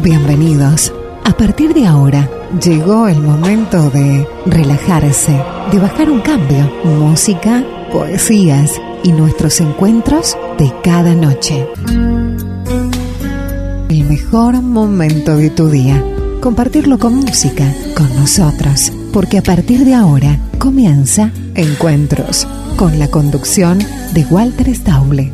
Bienvenidos. A partir de ahora, llegó el momento de relajarse, de bajar un cambio. Música, poesías y nuestros encuentros de cada noche. El mejor momento de tu día. Compartirlo con música, con nosotros. Porque a partir de ahora comienza Encuentros, con la conducción de Walter Stauble.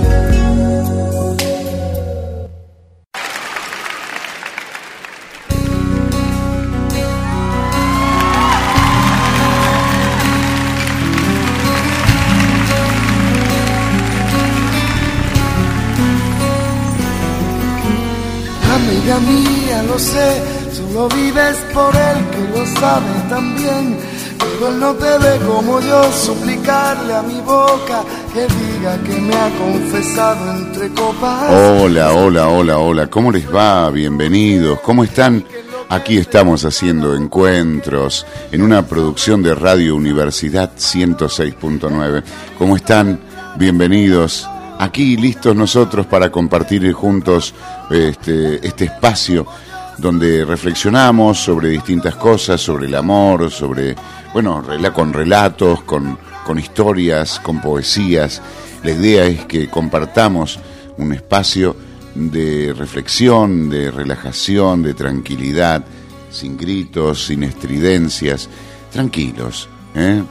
No te ve como yo suplicarle a mi boca que diga que me ha confesado entre copas. Hola, hola, hola, hola. ¿Cómo les va? Bienvenidos. ¿Cómo están? Aquí estamos haciendo encuentros en una producción de Radio Universidad 106.9. ¿Cómo están? Bienvenidos. Aquí listos nosotros para compartir juntos este, este espacio donde reflexionamos sobre distintas cosas, sobre el amor, sobre, bueno, con relatos, con, con historias, con poesías. La idea es que compartamos un espacio de reflexión, de relajación, de tranquilidad, sin gritos, sin estridencias, tranquilos. ¿eh?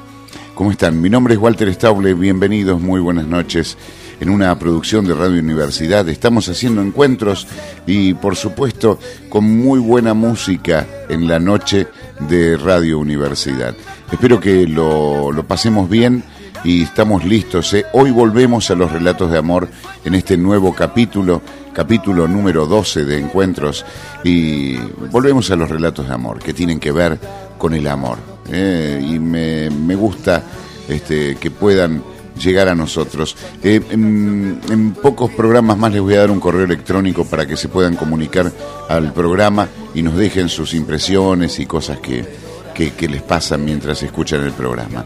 ¿Cómo están? Mi nombre es Walter Stauble, bienvenidos, muy buenas noches. En una producción de Radio Universidad estamos haciendo encuentros y por supuesto con muy buena música en la noche de Radio Universidad. Espero que lo, lo pasemos bien y estamos listos. ¿eh? Hoy volvemos a los relatos de amor en este nuevo capítulo, capítulo número 12 de encuentros y volvemos a los relatos de amor que tienen que ver con el amor. ¿eh? Y me, me gusta este, que puedan llegar a nosotros. Eh, en, pocos programas más les voy a dar un correo electrónico para que se puedan comunicar al programa y nos dejen sus impresiones y cosas que, que, les pasan mientras escuchan el programa.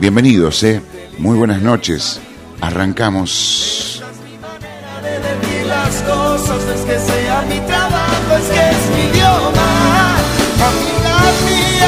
Bienvenidos, ¿eh? Muy buenas noches. Arrancamos. las cosas, es que sea mi trabajo, es que es mi idioma. Amiga mía,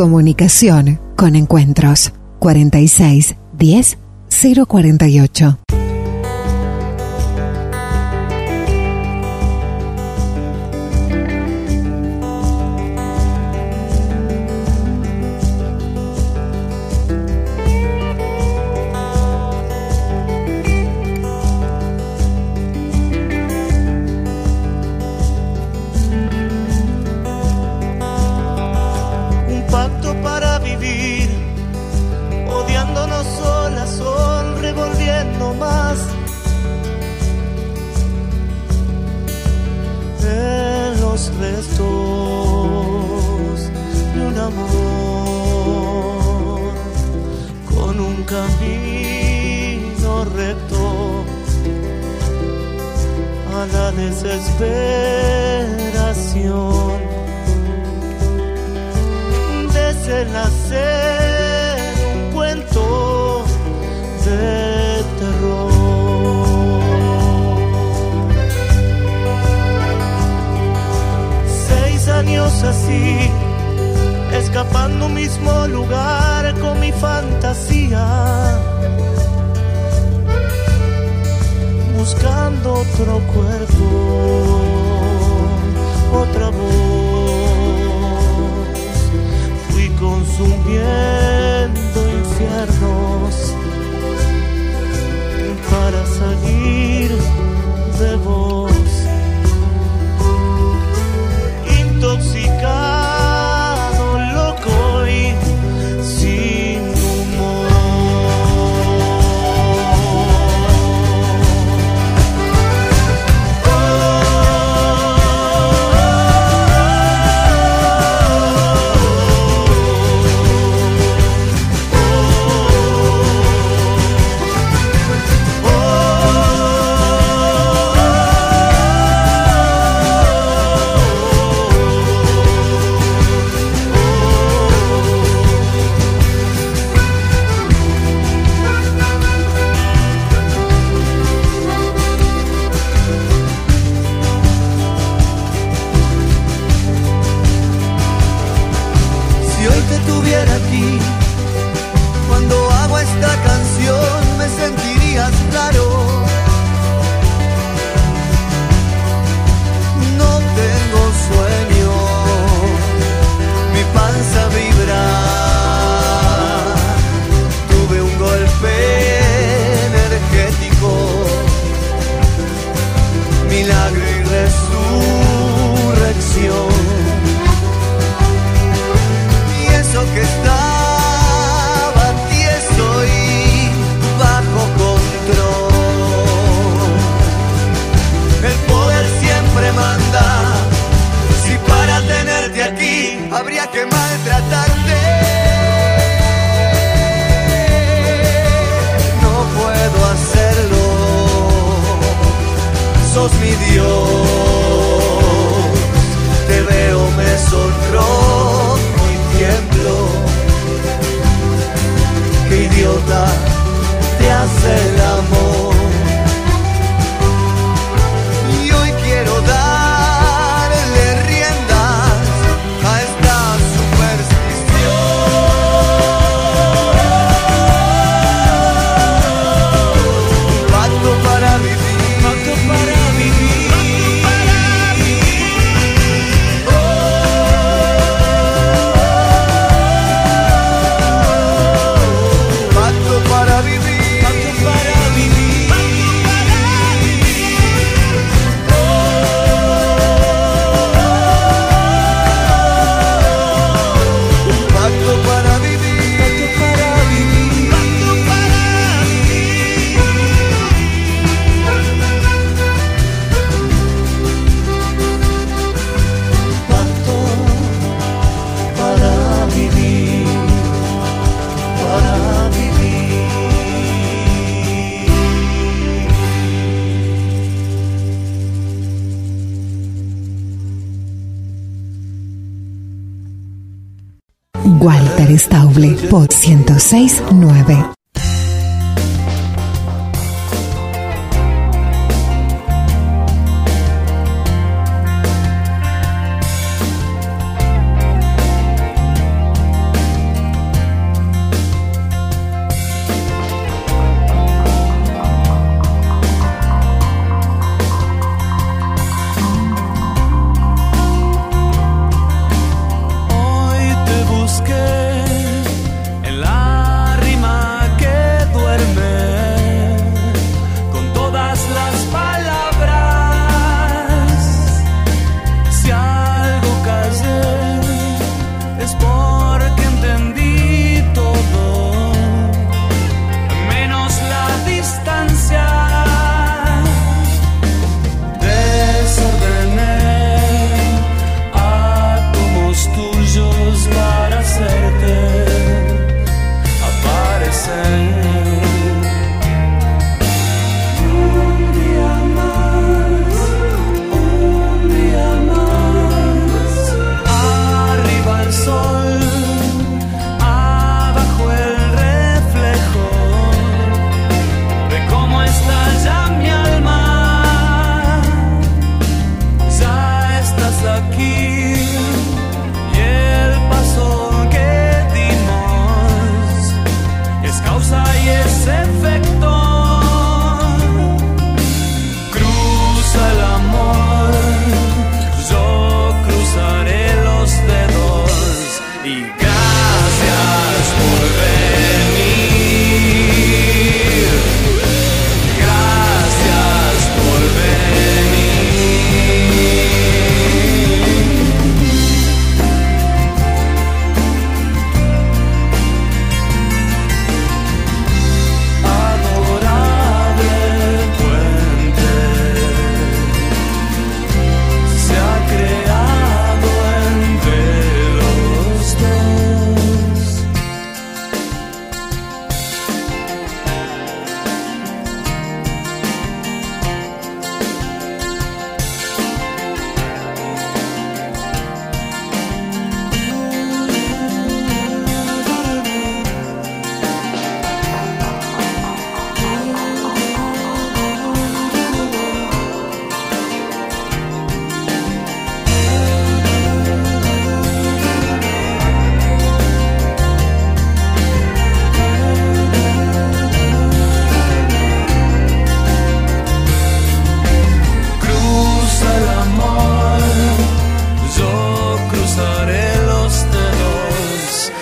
comunicación con encuentros 46 10 048. Por 1069.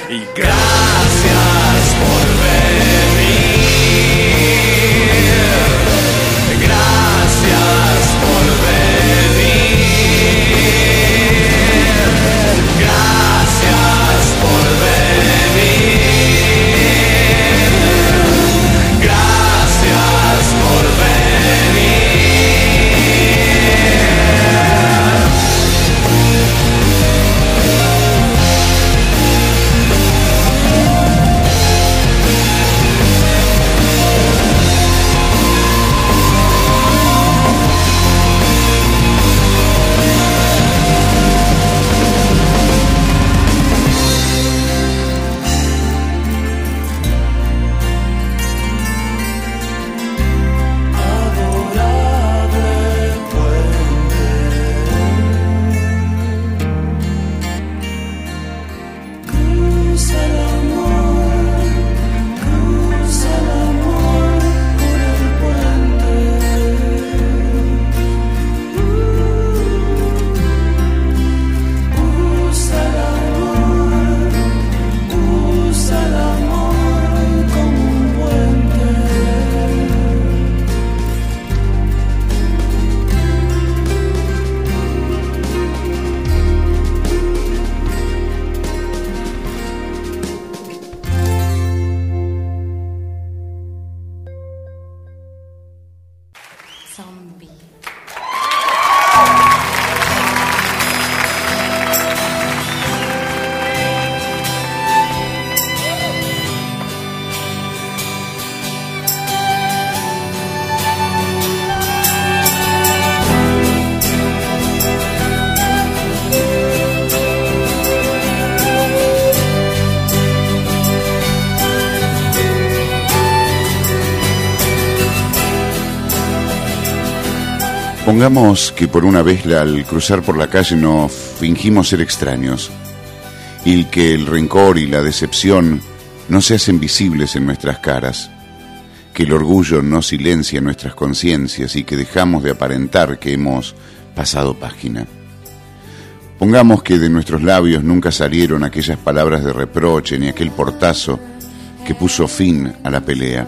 и газ. Pongamos que por una vez al cruzar por la calle nos fingimos ser extraños y que el rencor y la decepción no se hacen visibles en nuestras caras, que el orgullo no silencia nuestras conciencias y que dejamos de aparentar que hemos pasado página. Pongamos que de nuestros labios nunca salieron aquellas palabras de reproche ni aquel portazo que puso fin a la pelea.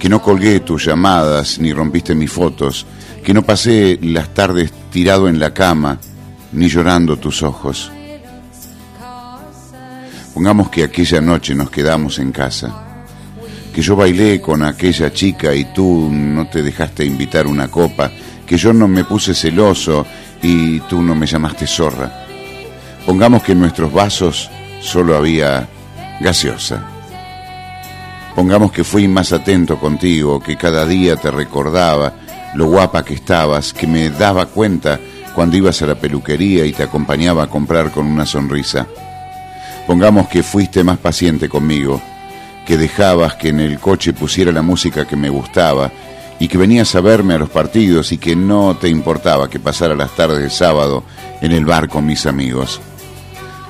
Que no colgué tus llamadas ni rompiste mis fotos, que no pasé las tardes tirado en la cama ni llorando tus ojos. Pongamos que aquella noche nos quedamos en casa, que yo bailé con aquella chica y tú no te dejaste invitar una copa, que yo no me puse celoso y tú no me llamaste zorra. Pongamos que en nuestros vasos solo había gaseosa. Pongamos que fui más atento contigo, que cada día te recordaba lo guapa que estabas, que me daba cuenta cuando ibas a la peluquería y te acompañaba a comprar con una sonrisa. Pongamos que fuiste más paciente conmigo, que dejabas que en el coche pusiera la música que me gustaba y que venías a verme a los partidos y que no te importaba que pasara las tardes de sábado en el bar con mis amigos.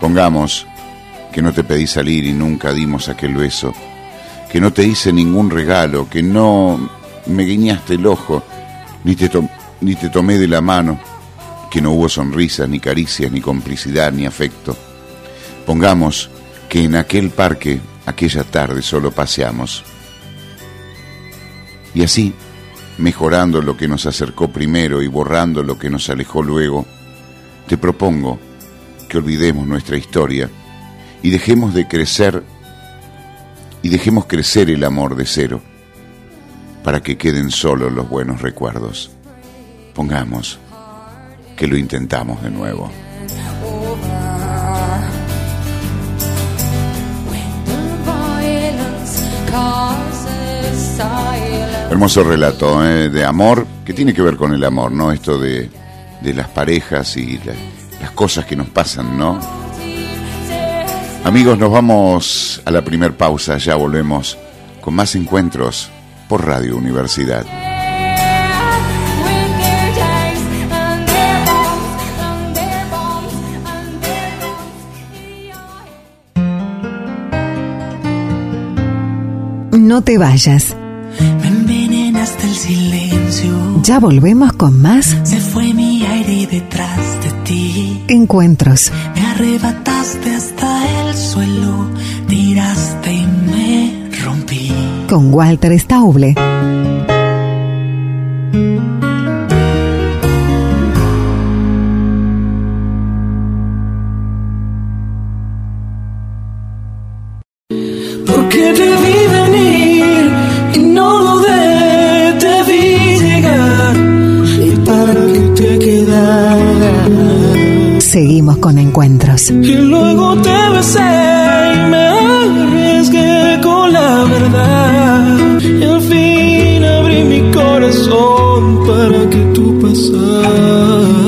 Pongamos que no te pedí salir y nunca dimos aquel beso, que no te hice ningún regalo, que no me guiñaste el ojo, ni te, ni te tomé de la mano, que no hubo sonrisas, ni caricias, ni complicidad, ni afecto. Pongamos que en aquel parque, aquella tarde, solo paseamos. Y así mejorando lo que nos acercó primero y borrando lo que nos alejó luego, te propongo que olvidemos nuestra historia y dejemos de crecer y dejemos crecer el amor de cero para que queden solo los buenos recuerdos. Pongamos que lo intentamos de nuevo. Hermoso relato ¿eh? de amor, que tiene que ver con el amor, ¿no? Esto de, de las parejas y las cosas que nos pasan, ¿no? Amigos, nos vamos a la primer pausa, ya volvemos con más encuentros por Radio Universidad. No te vayas el silencio. Ya volvemos con más. Se fue mi aire detrás de ti. Encuentros. Me arrebataste hasta el suelo, tiraste y me rompí. Con Walter Stauble. Seguimos con encuentros. Y luego te besé y me arriesgué con la verdad. Y al fin abrí mi corazón para que tú pasaras.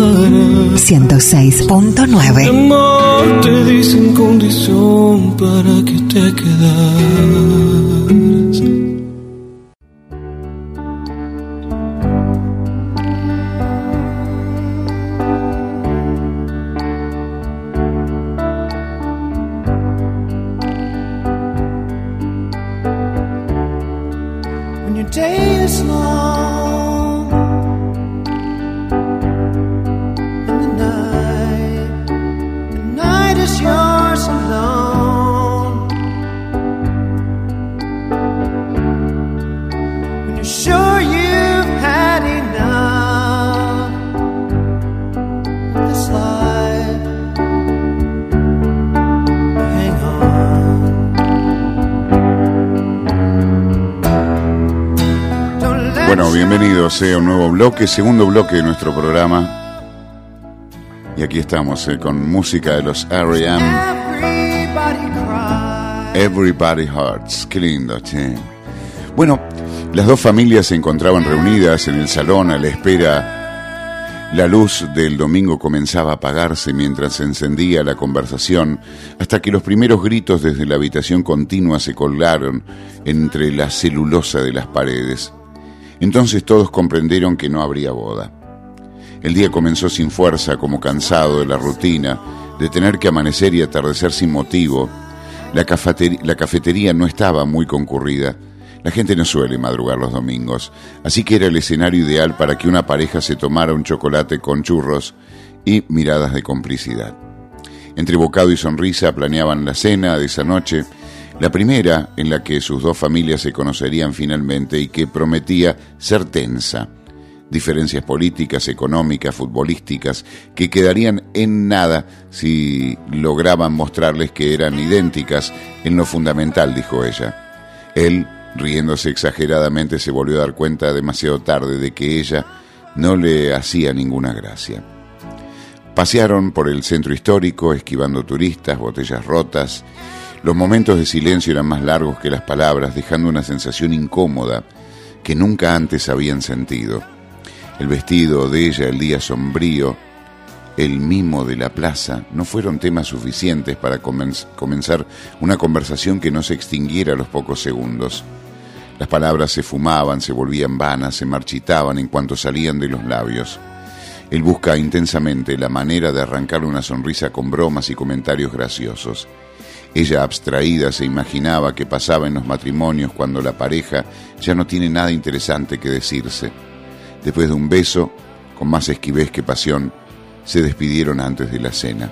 106.9 Amor, te di sin condición para que te quedaras. Un nuevo bloque, segundo bloque de nuestro programa. Y aquí estamos eh, con música de los R.E.M. Everybody Hearts. Qué lindo, che. Bueno, las dos familias se encontraban reunidas en el salón a la espera. La luz del domingo comenzaba a apagarse mientras se encendía la conversación, hasta que los primeros gritos desde la habitación continua se colgaron entre la celulosa de las paredes. Entonces todos comprendieron que no habría boda. El día comenzó sin fuerza, como cansado de la rutina, de tener que amanecer y atardecer sin motivo. La, cafetería no estaba muy concurrida. La gente no suele madrugar los domingos, así que era el escenario ideal para que una pareja se tomara un chocolate con churros y miradas de complicidad. Entre bocado y sonrisa planeaban la cena de esa noche, la primera en la que sus dos familias se conocerían finalmente y que prometía ser tensa. Diferencias políticas, económicas, futbolísticas, que quedarían en nada si lograban mostrarles que eran idénticas en lo fundamental, dijo ella. Él, riéndose exageradamente, se volvió a dar cuenta demasiado tarde de que ella no le hacía ninguna gracia. Pasearon por el centro histórico, esquivando turistas, botellas rotas. Los momentos de silencio eran más largos que las palabras, dejando una sensación incómoda que nunca antes habían sentido. El vestido de ella, el día sombrío, el mimo de la plaza, no fueron temas suficientes para comenzar una conversación que no se extinguiera a los pocos segundos. Las palabras se fumaban, se volvían vanas, se marchitaban en cuanto salían de los labios. Él busca intensamente la manera de arrancar una sonrisa con bromas y comentarios graciosos. Ella abstraída se imaginaba que pasaba en los matrimonios cuando la pareja ya no tiene nada interesante que decirse. Después de un beso, con más esquivez que pasión, se despidieron antes de la cena.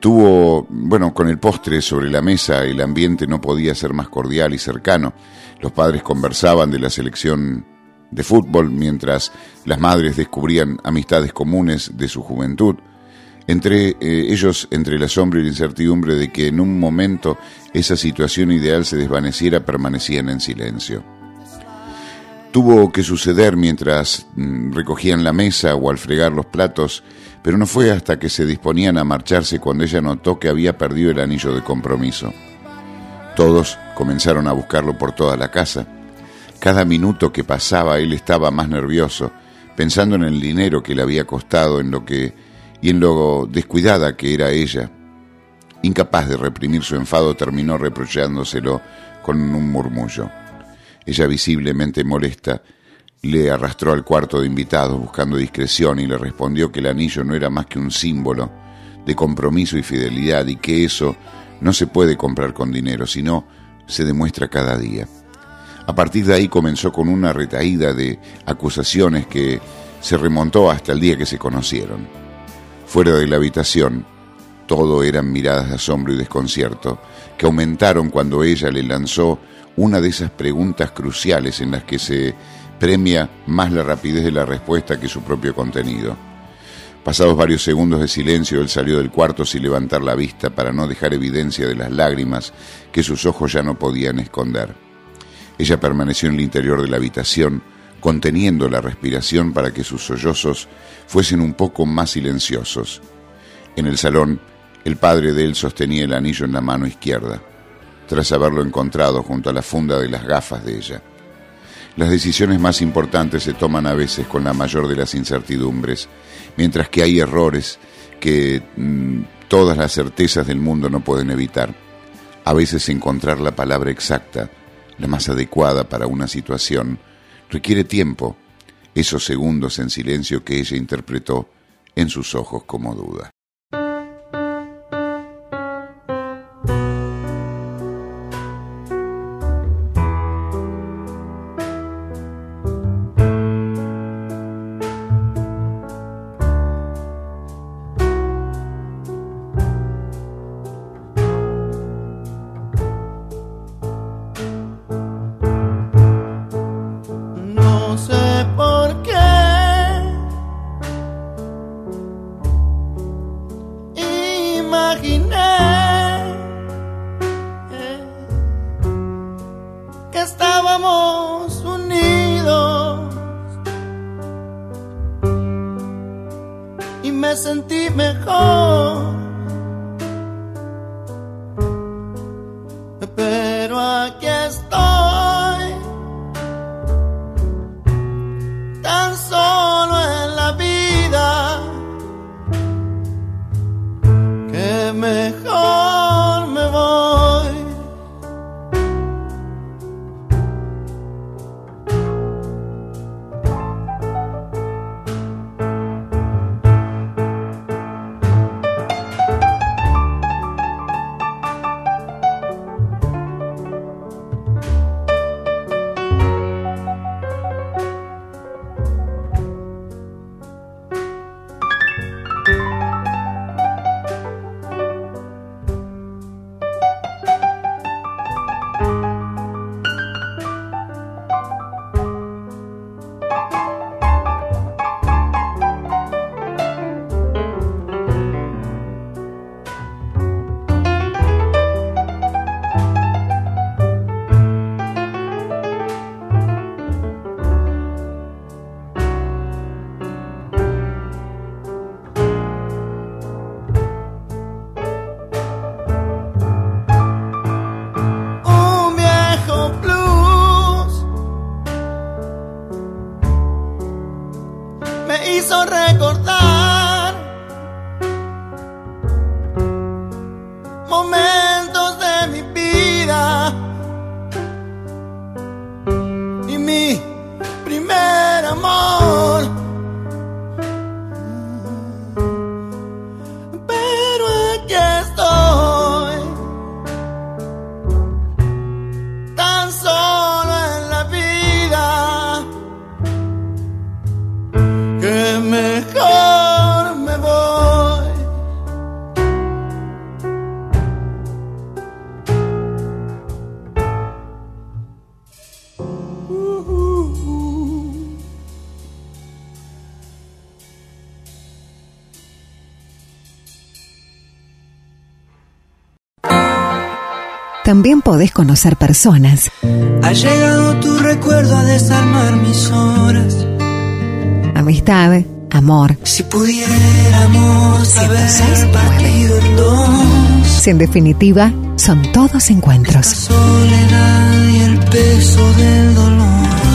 Tuvo, bueno, con el postre sobre la mesa, el ambiente no podía ser más cordial y cercano. Los padres conversaban de la selección de fútbol, mientras las madres descubrían amistades comunes de su juventud. Entre eh, ellos, entre el asombro y la incertidumbre de que en un momento esa situación ideal se desvaneciera, permanecían en silencio. Tuvo que suceder mientras mm, recogían la mesa o al fregar los platos, pero no fue hasta que se disponían a marcharse cuando ella notó que había perdido el anillo de compromiso. Todos comenzaron a buscarlo por toda la casa cada minuto que pasaba él estaba más nervioso, pensando en el dinero que le había costado, en lo que y en lo descuidada que era ella. Incapaz de reprimir su enfado, terminó reprochándoselo con un murmullo. Ella, visiblemente molesta, le arrastró al cuarto de invitados buscando discreción y le respondió que el anillo no era más que un símbolo de compromiso y fidelidad y que eso no se puede comprar con dinero, sino se demuestra cada día. A partir de ahí comenzó con una retaída de acusaciones que se remontó hasta el día que se conocieron. Fuera de la habitación, todo eran miradas de asombro y desconcierto, que aumentaron cuando ella le lanzó una de esas preguntas cruciales en las que se premia más la rapidez de la respuesta que su propio contenido. Pasados varios segundos de silencio, él salió del cuarto sin levantar la vista para no dejar evidencia de las lágrimas que sus ojos ya no podían esconder. Ella permaneció en el interior de la habitación, conteniendo la respiración para que sus sollozos fuesen un poco más silenciosos. En el salón, el padre de él sostenía el anillo en la mano izquierda, tras haberlo encontrado junto a la funda de las gafas de ella. Las decisiones más importantes se toman a veces con la mayor de las incertidumbres, mientras que hay errores que mm, todas las certezas del mundo no pueden evitar. A veces encontrar la palabra exacta la más adecuada para una situación, requiere tiempo, esos segundos en silencio que ella interpretó en sus ojos como duda. estamos unidos. Y me sentí mejor. También podés conocer personas. Ha llegado tu recuerdo a desarmar mis horas. Amistad, amor. Si pudiéramos haber partido en dos. Si en definitiva son todos encuentros. soledad y el peso del dolor.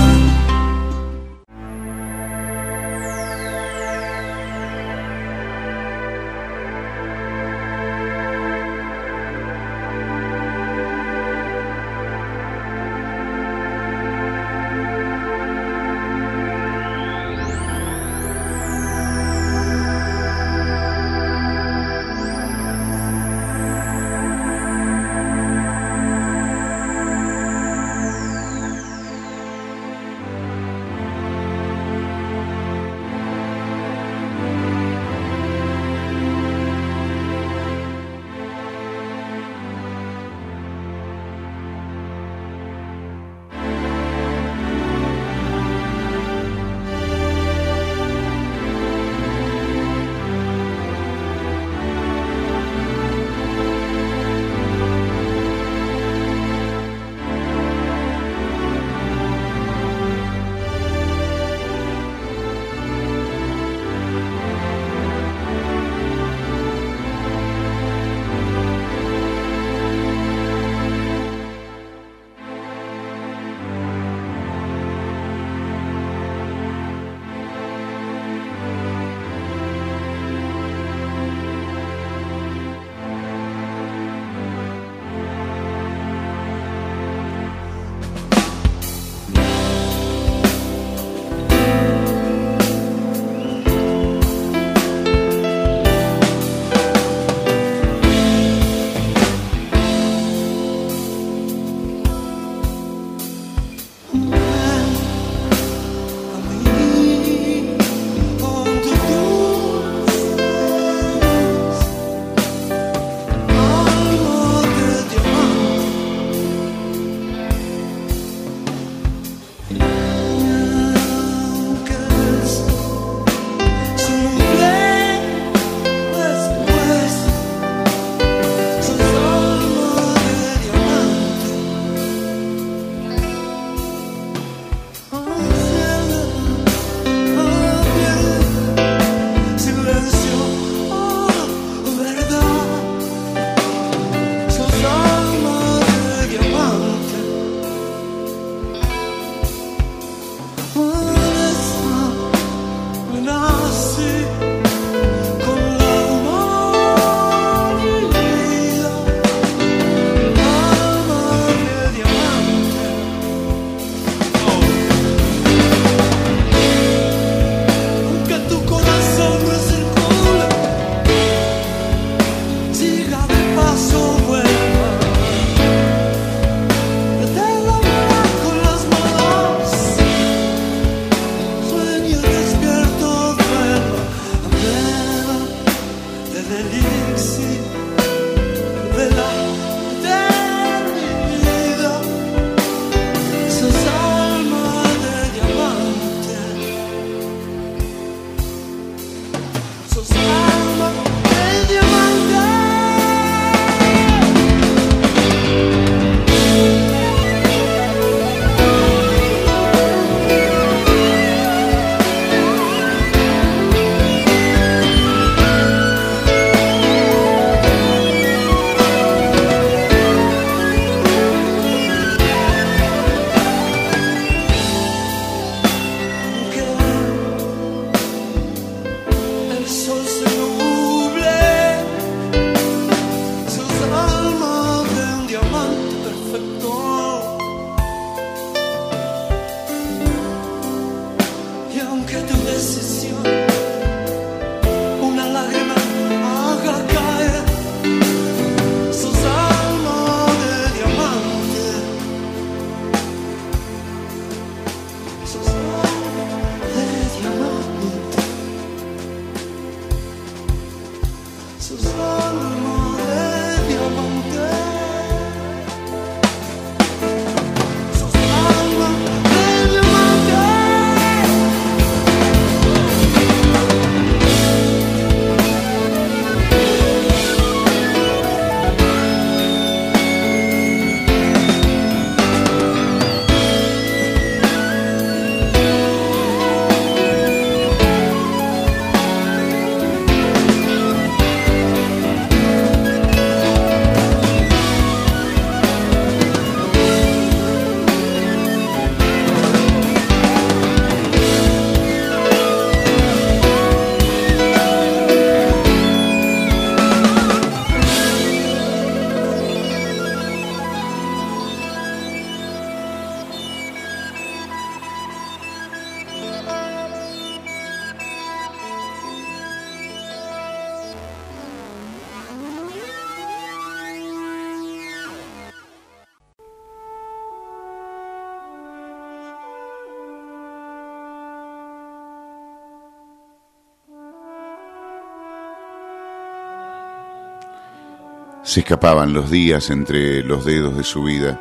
Se escapaban los días entre los dedos de su vida.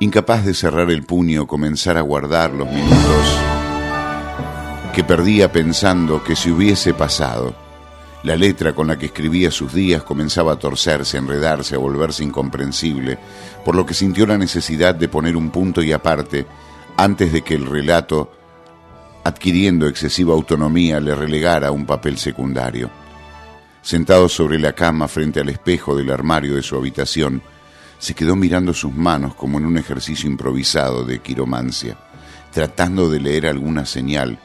Incapaz de cerrar el puño, comenzar a guardar los minutos que perdía pensando que si hubiese pasado. La letra con la que escribía sus días comenzaba a torcerse, a enredarse, a volverse incomprensible, por lo que sintió la necesidad de poner un punto y aparte antes de que el relato, adquiriendo excesiva autonomía, le relegara a un papel secundario. Sentado sobre la cama frente al espejo del armario de su habitación, se quedó mirando sus manos como en un ejercicio improvisado de quiromancia, tratando de leer alguna señal,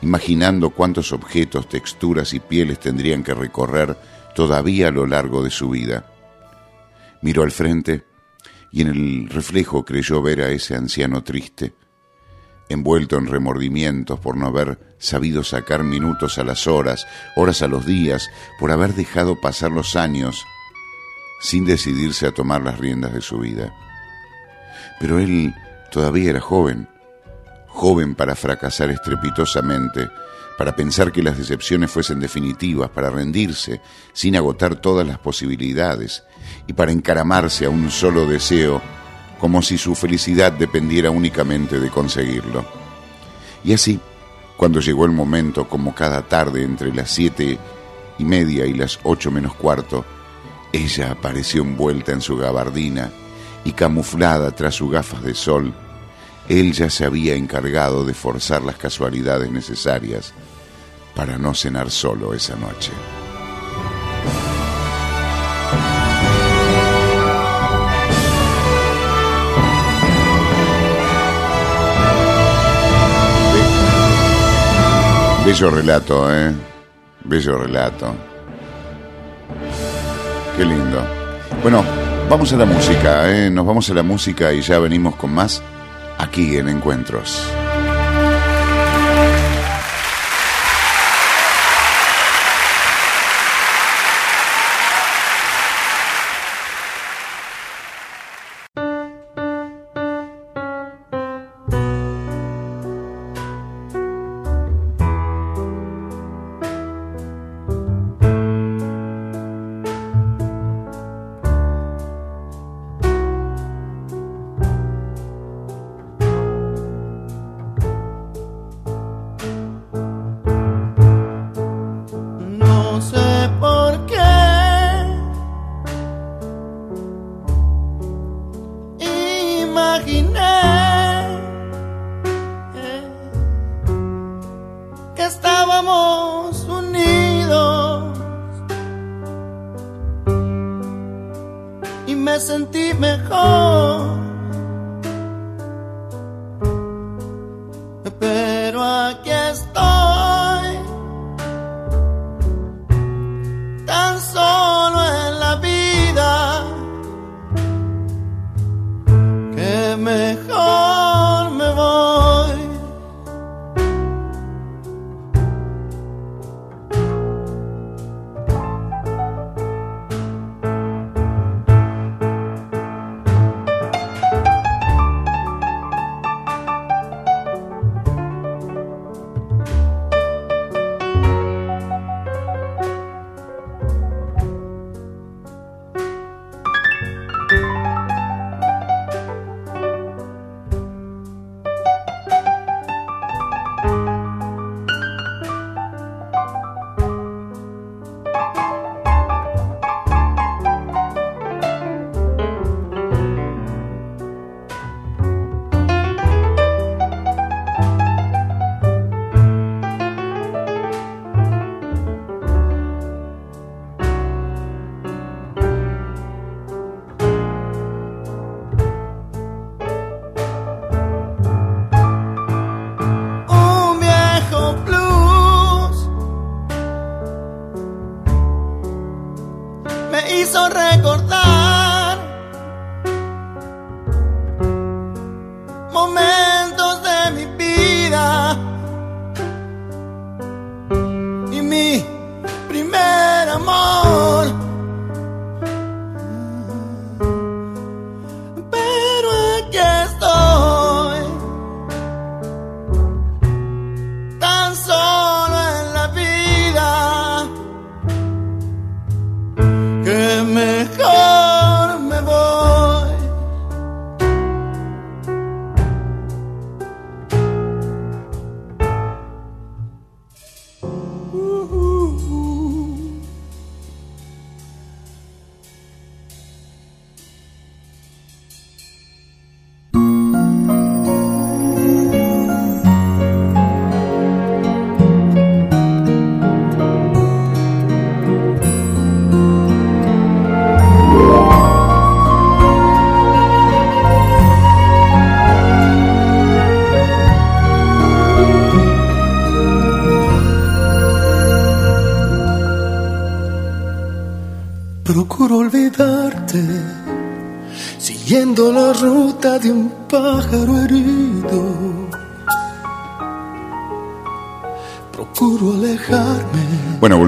imaginando cuántos objetos, texturas y pieles tendrían que recorrer todavía a lo largo de su vida. Miró al frente y en el reflejo creyó ver a ese anciano triste, envuelto en remordimientos por no haber sabido sacar minutos a las horas, horas a los días, por haber dejado pasar los años sin decidirse a tomar las riendas de su vida. Pero él todavía era joven, joven para fracasar estrepitosamente, para pensar que las decepciones fuesen definitivas, para rendirse sin agotar todas las posibilidades y para encaramarse a un solo deseo como si su felicidad dependiera únicamente de conseguirlo. Y así, cuando llegó el momento, como cada tarde entre las siete y media y las ocho menos cuarto, ella apareció envuelta en su gabardina y camuflada tras sus gafas de sol. Él ya se había encargado de forzar las casualidades necesarias para no cenar solo esa noche. Bello relato, ¿eh? Bello relato. Qué lindo. Bueno, vamos a la música, ¿eh? Nos vamos a la música y ya venimos con más aquí en Encuentros.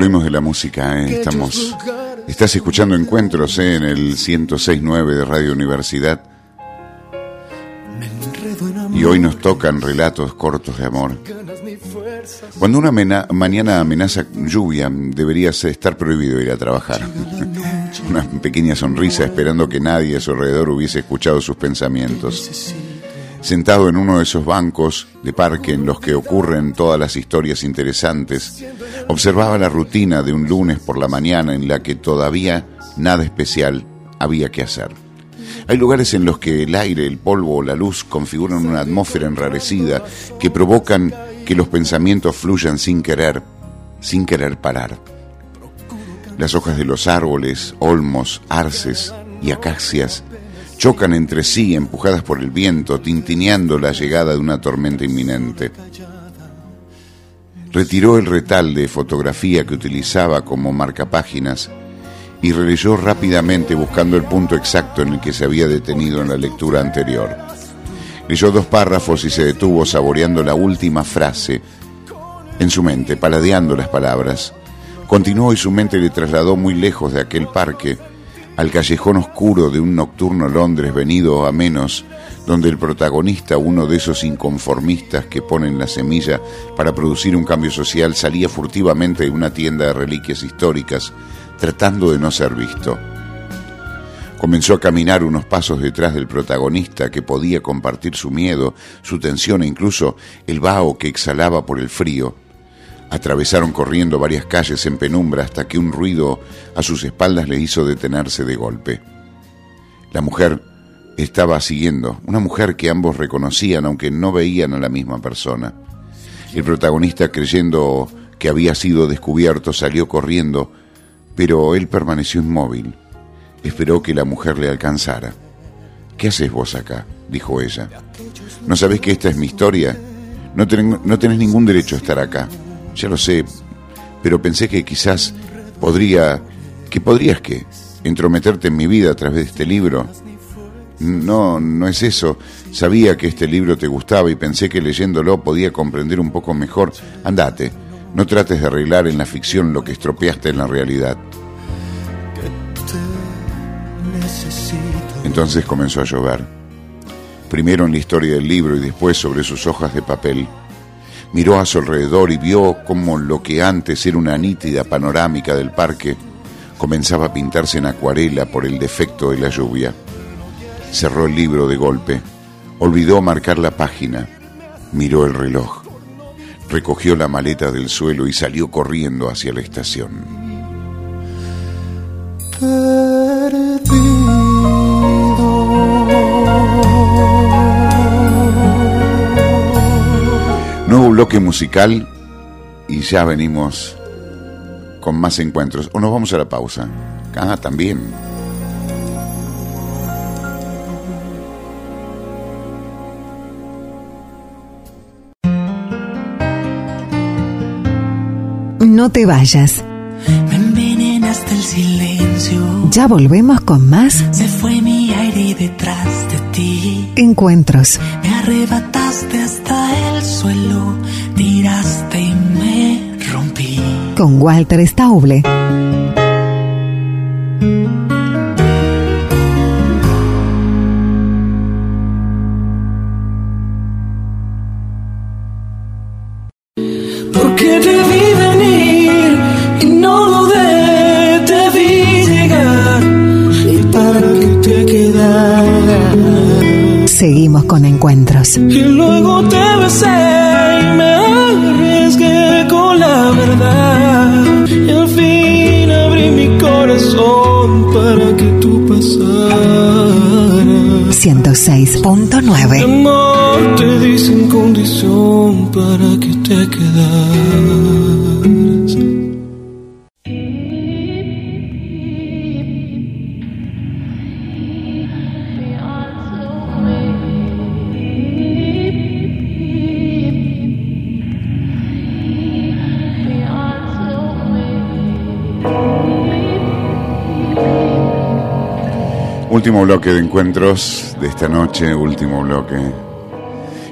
Volvimos de la música, ¿eh? estamos... Estás escuchando Encuentros ¿eh? en el 106.9 de Radio Universidad. Y hoy nos tocan relatos cortos de amor. Cuando una mañana amenaza lluvia, deberías estar prohibido ir a trabajar. una pequeña sonrisa esperando que nadie a su alrededor hubiese escuchado sus pensamientos. Sentado en uno de esos bancos de parque en los que ocurren todas las historias interesantes, observaba la rutina de un lunes por la mañana en la que todavía nada especial había que hacer. Hay lugares en los que el aire, el polvo o la luz configuran una atmósfera enrarecida que provocan que los pensamientos fluyan sin querer, sin querer parar. Las hojas de los árboles, olmos, arces y acacias chocan entre sí empujadas por el viento, tintineando la llegada de una tormenta inminente. Retiró el retal de fotografía que utilizaba como marcapáginas y releyó rápidamente buscando el punto exacto en el que se había detenido en la lectura anterior. Leyó dos párrafos y se detuvo saboreando la última frase en su mente, paladeando las palabras. Continuó y su mente le trasladó muy lejos de aquel parque, al callejón oscuro de un nocturno Londres venido a menos, donde el protagonista, uno de esos inconformistas que ponen la semilla para producir un cambio social, salía furtivamente de una tienda de reliquias históricas, tratando de no ser visto. Comenzó a caminar unos pasos detrás del protagonista que podía compartir su miedo, su tensión e incluso el vaho que exhalaba por el frío. Atravesaron corriendo varias calles en penumbra hasta que un ruido a sus espaldas le hizo detenerse de golpe. La mujer estaba siguiendo, una mujer que ambos reconocían aunque no veían a la misma persona. El protagonista, creyendo que había sido descubierto, salió corriendo pero él permaneció inmóvil. Esperó que la mujer le alcanzara. ¿Qué haces vos acá? dijo ella. ¿No sabés que esta es mi historia? No, no tenés ningún derecho a estar acá. Ya lo sé, pero pensé que quizás podría... ¿Que podrías qué? ¿Entrometerte en mi vida a través de este libro? No, no es eso. Sabía que este libro te gustaba y pensé que leyéndolo podía comprender un poco mejor. Andate, no trates de arreglar en la ficción lo que estropeaste en la realidad. Entonces comenzó a llover. Primero en la historia del libro y después sobre sus hojas de papel. Miró a su alrededor y vio cómo lo que antes era una nítida panorámica del parque comenzaba a pintarse en acuarela por el defecto de la lluvia. Cerró el libro de golpe, olvidó marcar la página, miró el reloj recogió la maleta del suelo y salió corriendo hacia la estación. Bloque musical y ya venimos con más encuentros. O nos vamos a la pausa. Ah, también. No te vayas. Me envenenaste el silencio. Ya volvemos con más. Se fue mi aire detrás de ti. Encuentros. Me arrebataste hasta el suelo. Tiraste y me rompí. Con Walter Stauble. Seguimos con encuentros. Y luego te besé y me arriesgué con la verdad. Y al fin abrí mi corazón para que tú pasaras. 106.9 Amor te di sin condición para que te quedaras. Último bloque de encuentros de esta noche, último bloque.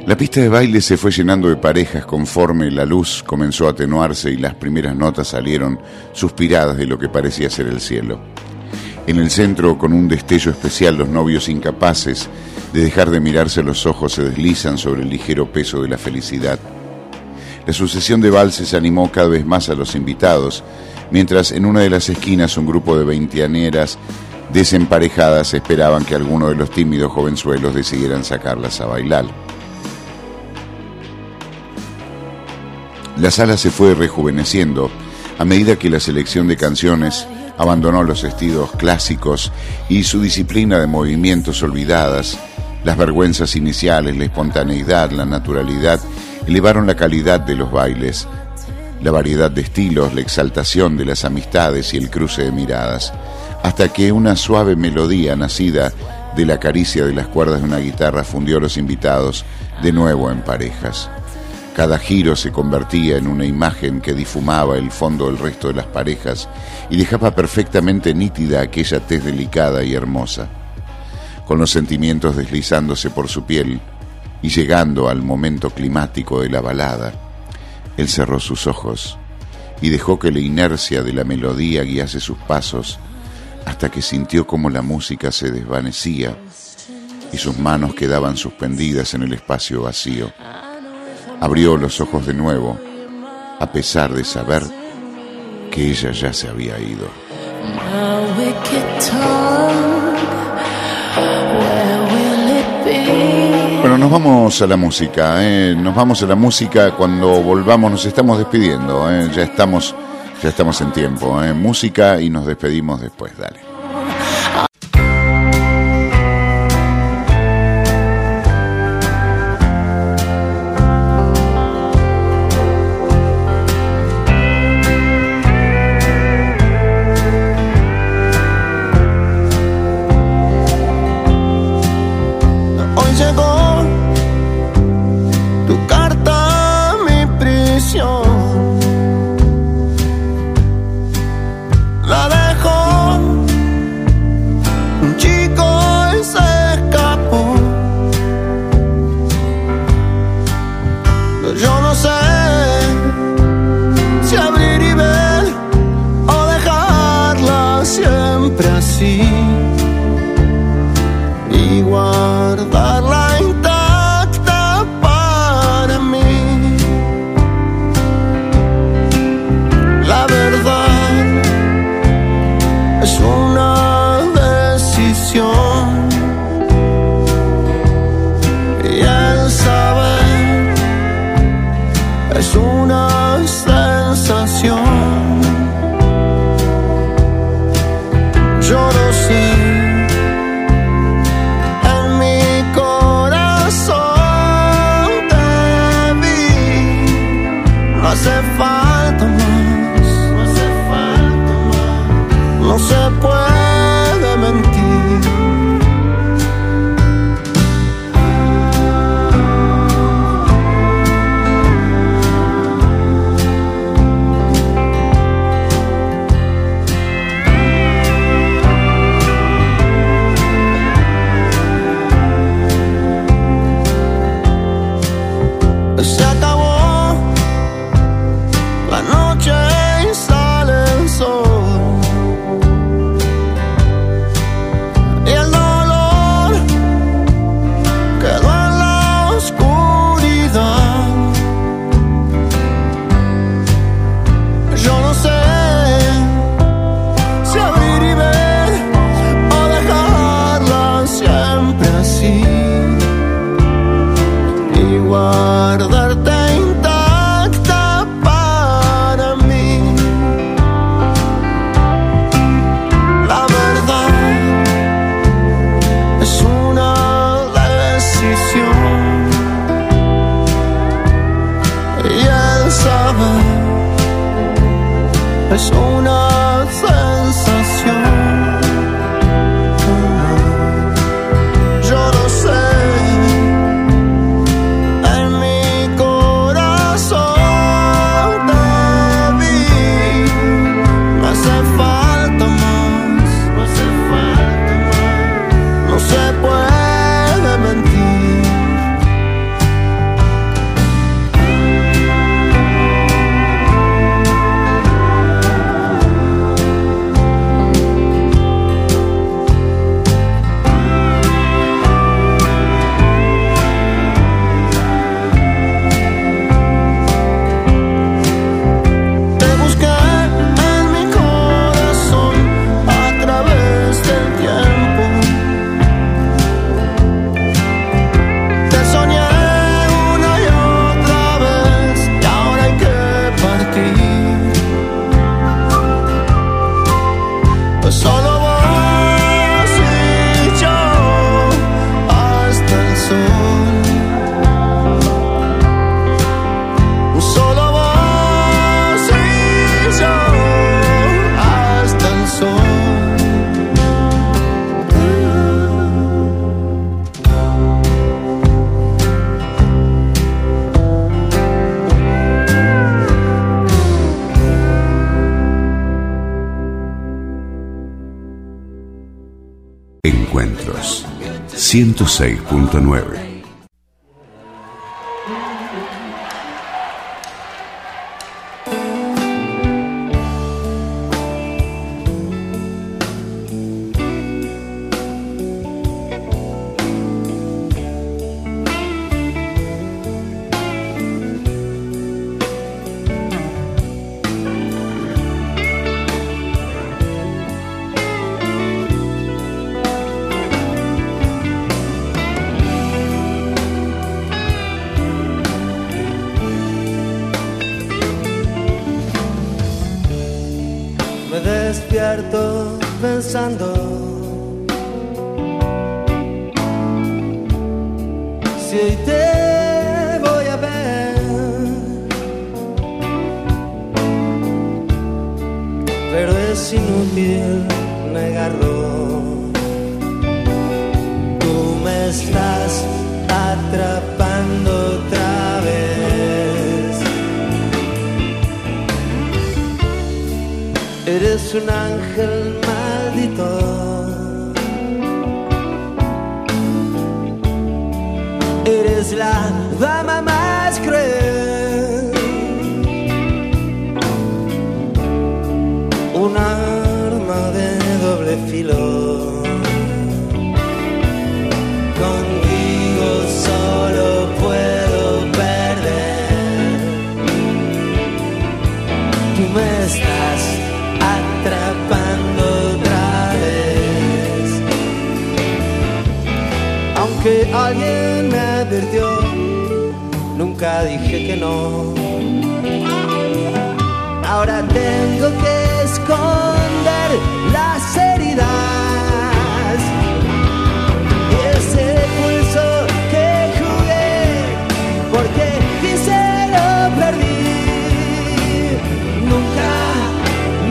La pista de baile se fue llenando de parejas conforme la luz comenzó a atenuarse y las primeras notas salieron suspiradas de lo que parecía ser el cielo. En el centro, con un destello especial, los novios incapaces de dejar de mirarse los ojos se deslizan sobre el ligero peso de la felicidad. La sucesión de valses animó cada vez más a los invitados, mientras en una de las esquinas un grupo de veinteaneras desemparejadas esperaban que alguno de los tímidos jovenzuelos decidieran sacarlas a bailar. La sala se fue rejuveneciendo a medida que la selección de canciones abandonó los estilos clásicos y su disciplina de movimientos olvidadas, las vergüenzas iniciales, la espontaneidad, la naturalidad, elevaron la calidad de los bailes, la variedad de estilos, la exaltación de las amistades y el cruce de miradas hasta que una suave melodía nacida de la caricia de las cuerdas de una guitarra fundió a los invitados de nuevo en parejas. Cada giro se convertía en una imagen que difumaba el fondo del resto de las parejas y dejaba perfectamente nítida aquella tez delicada y hermosa. Con los sentimientos deslizándose por su piel y llegando al momento climático de la balada, él cerró sus ojos y dejó que la inercia de la melodía guiase sus pasos hasta que sintió como la música se desvanecía y sus manos quedaban suspendidas en el espacio vacío. Abrió los ojos de nuevo, a pesar de saber que ella ya se había ido. Bueno, nos vamos a la música, ¿eh? nos vamos a la música cuando volvamos, nos estamos despidiendo, ¿eh? ya estamos ya estamos en tiempo, ¿eh? música y nos despedimos después, dale. nosotros. 106.9 un arma de doble filo. Contigo solo puedo perder. Tú me estás atrapando otra vez. Aunque alguien me advirtió, nunca dije que no. Ahora tengo que esconder las heridas. Y ese pulso que jugué, porque quise lo perdí, nunca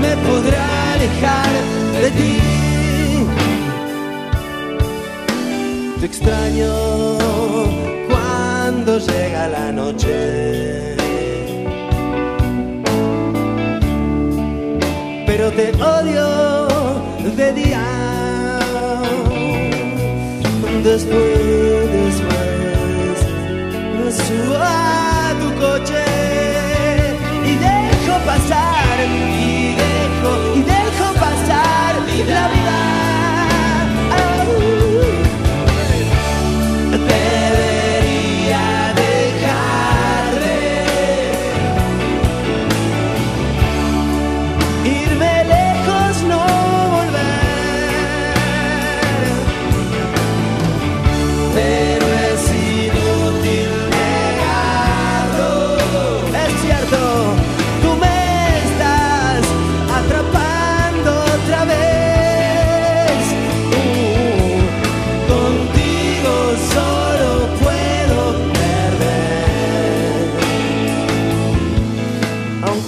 me podrá alejar de ti. Te extraño cuando llega la noche. pero te odio de día. Después, después, no subo a tu coche y dejo pasar, y dejo, y dejo pasar la vida.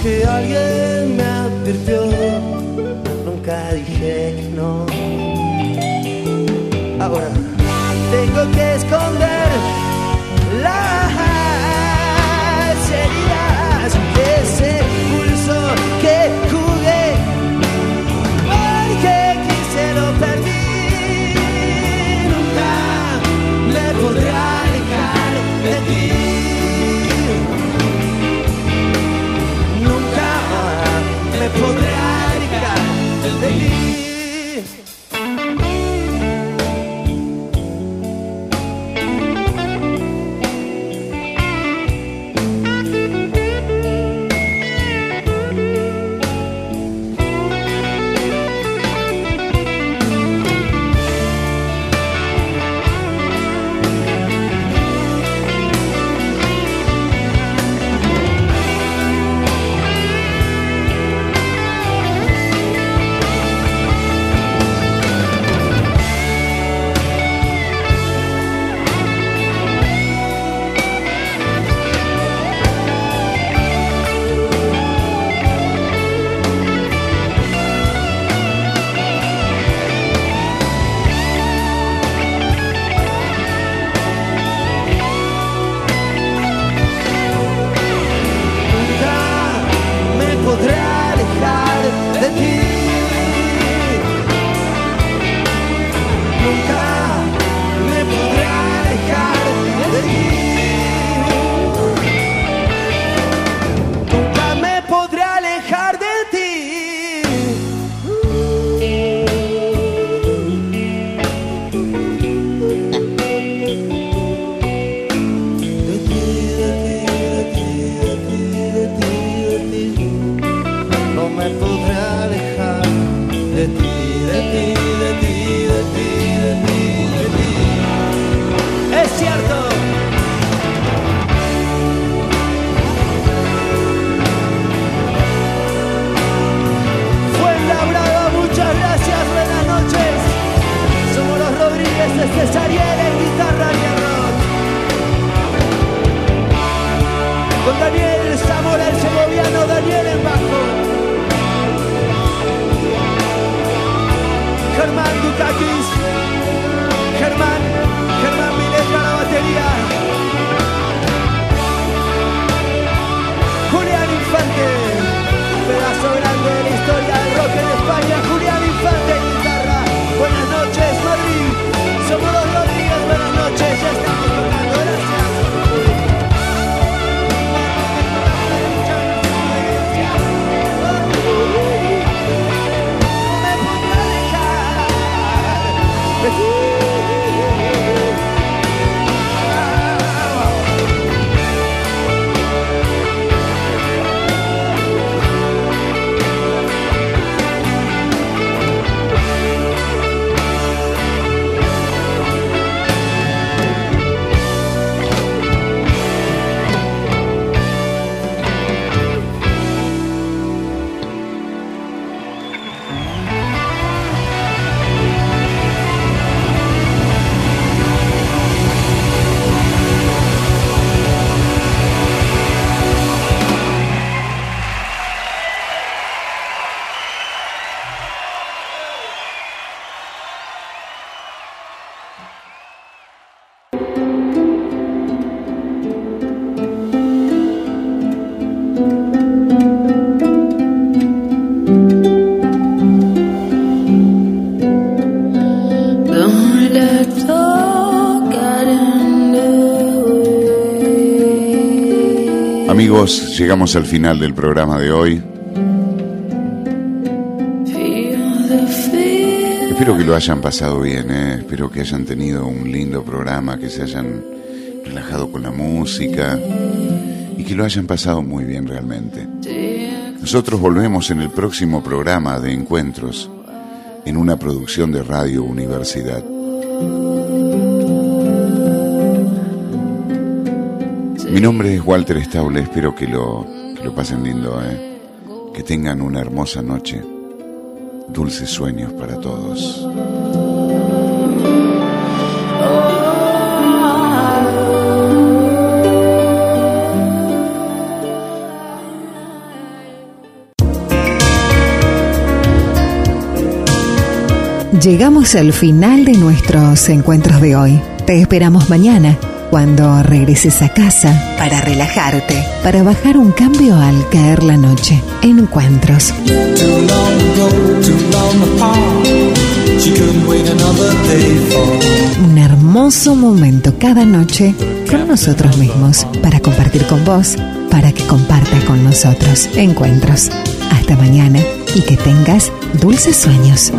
Que alguien me advirtió, nunca dije que no. Ahora tengo que esconder. Llegamos al final del programa de hoy. Espero que lo hayan pasado bien, ¿eh? espero que hayan tenido un lindo programa, que se hayan relajado con la música y que lo hayan pasado muy bien realmente. Nosotros volvemos en el próximo programa de encuentros en una producción de Radio Universidad. Mi nombre es Walter Stable, espero que lo, lo pasen lindo, ¿eh? que tengan una hermosa noche, dulces sueños para todos. Llegamos al final de nuestros encuentros de hoy. Te esperamos mañana cuando regreses a casa para relajarte, para bajar un cambio al caer la noche. Encuentros. Un hermoso momento cada noche con nosotros mismos, para compartir con vos, para que compartas con nosotros. Encuentros. Hasta mañana y que tengas dulces sueños.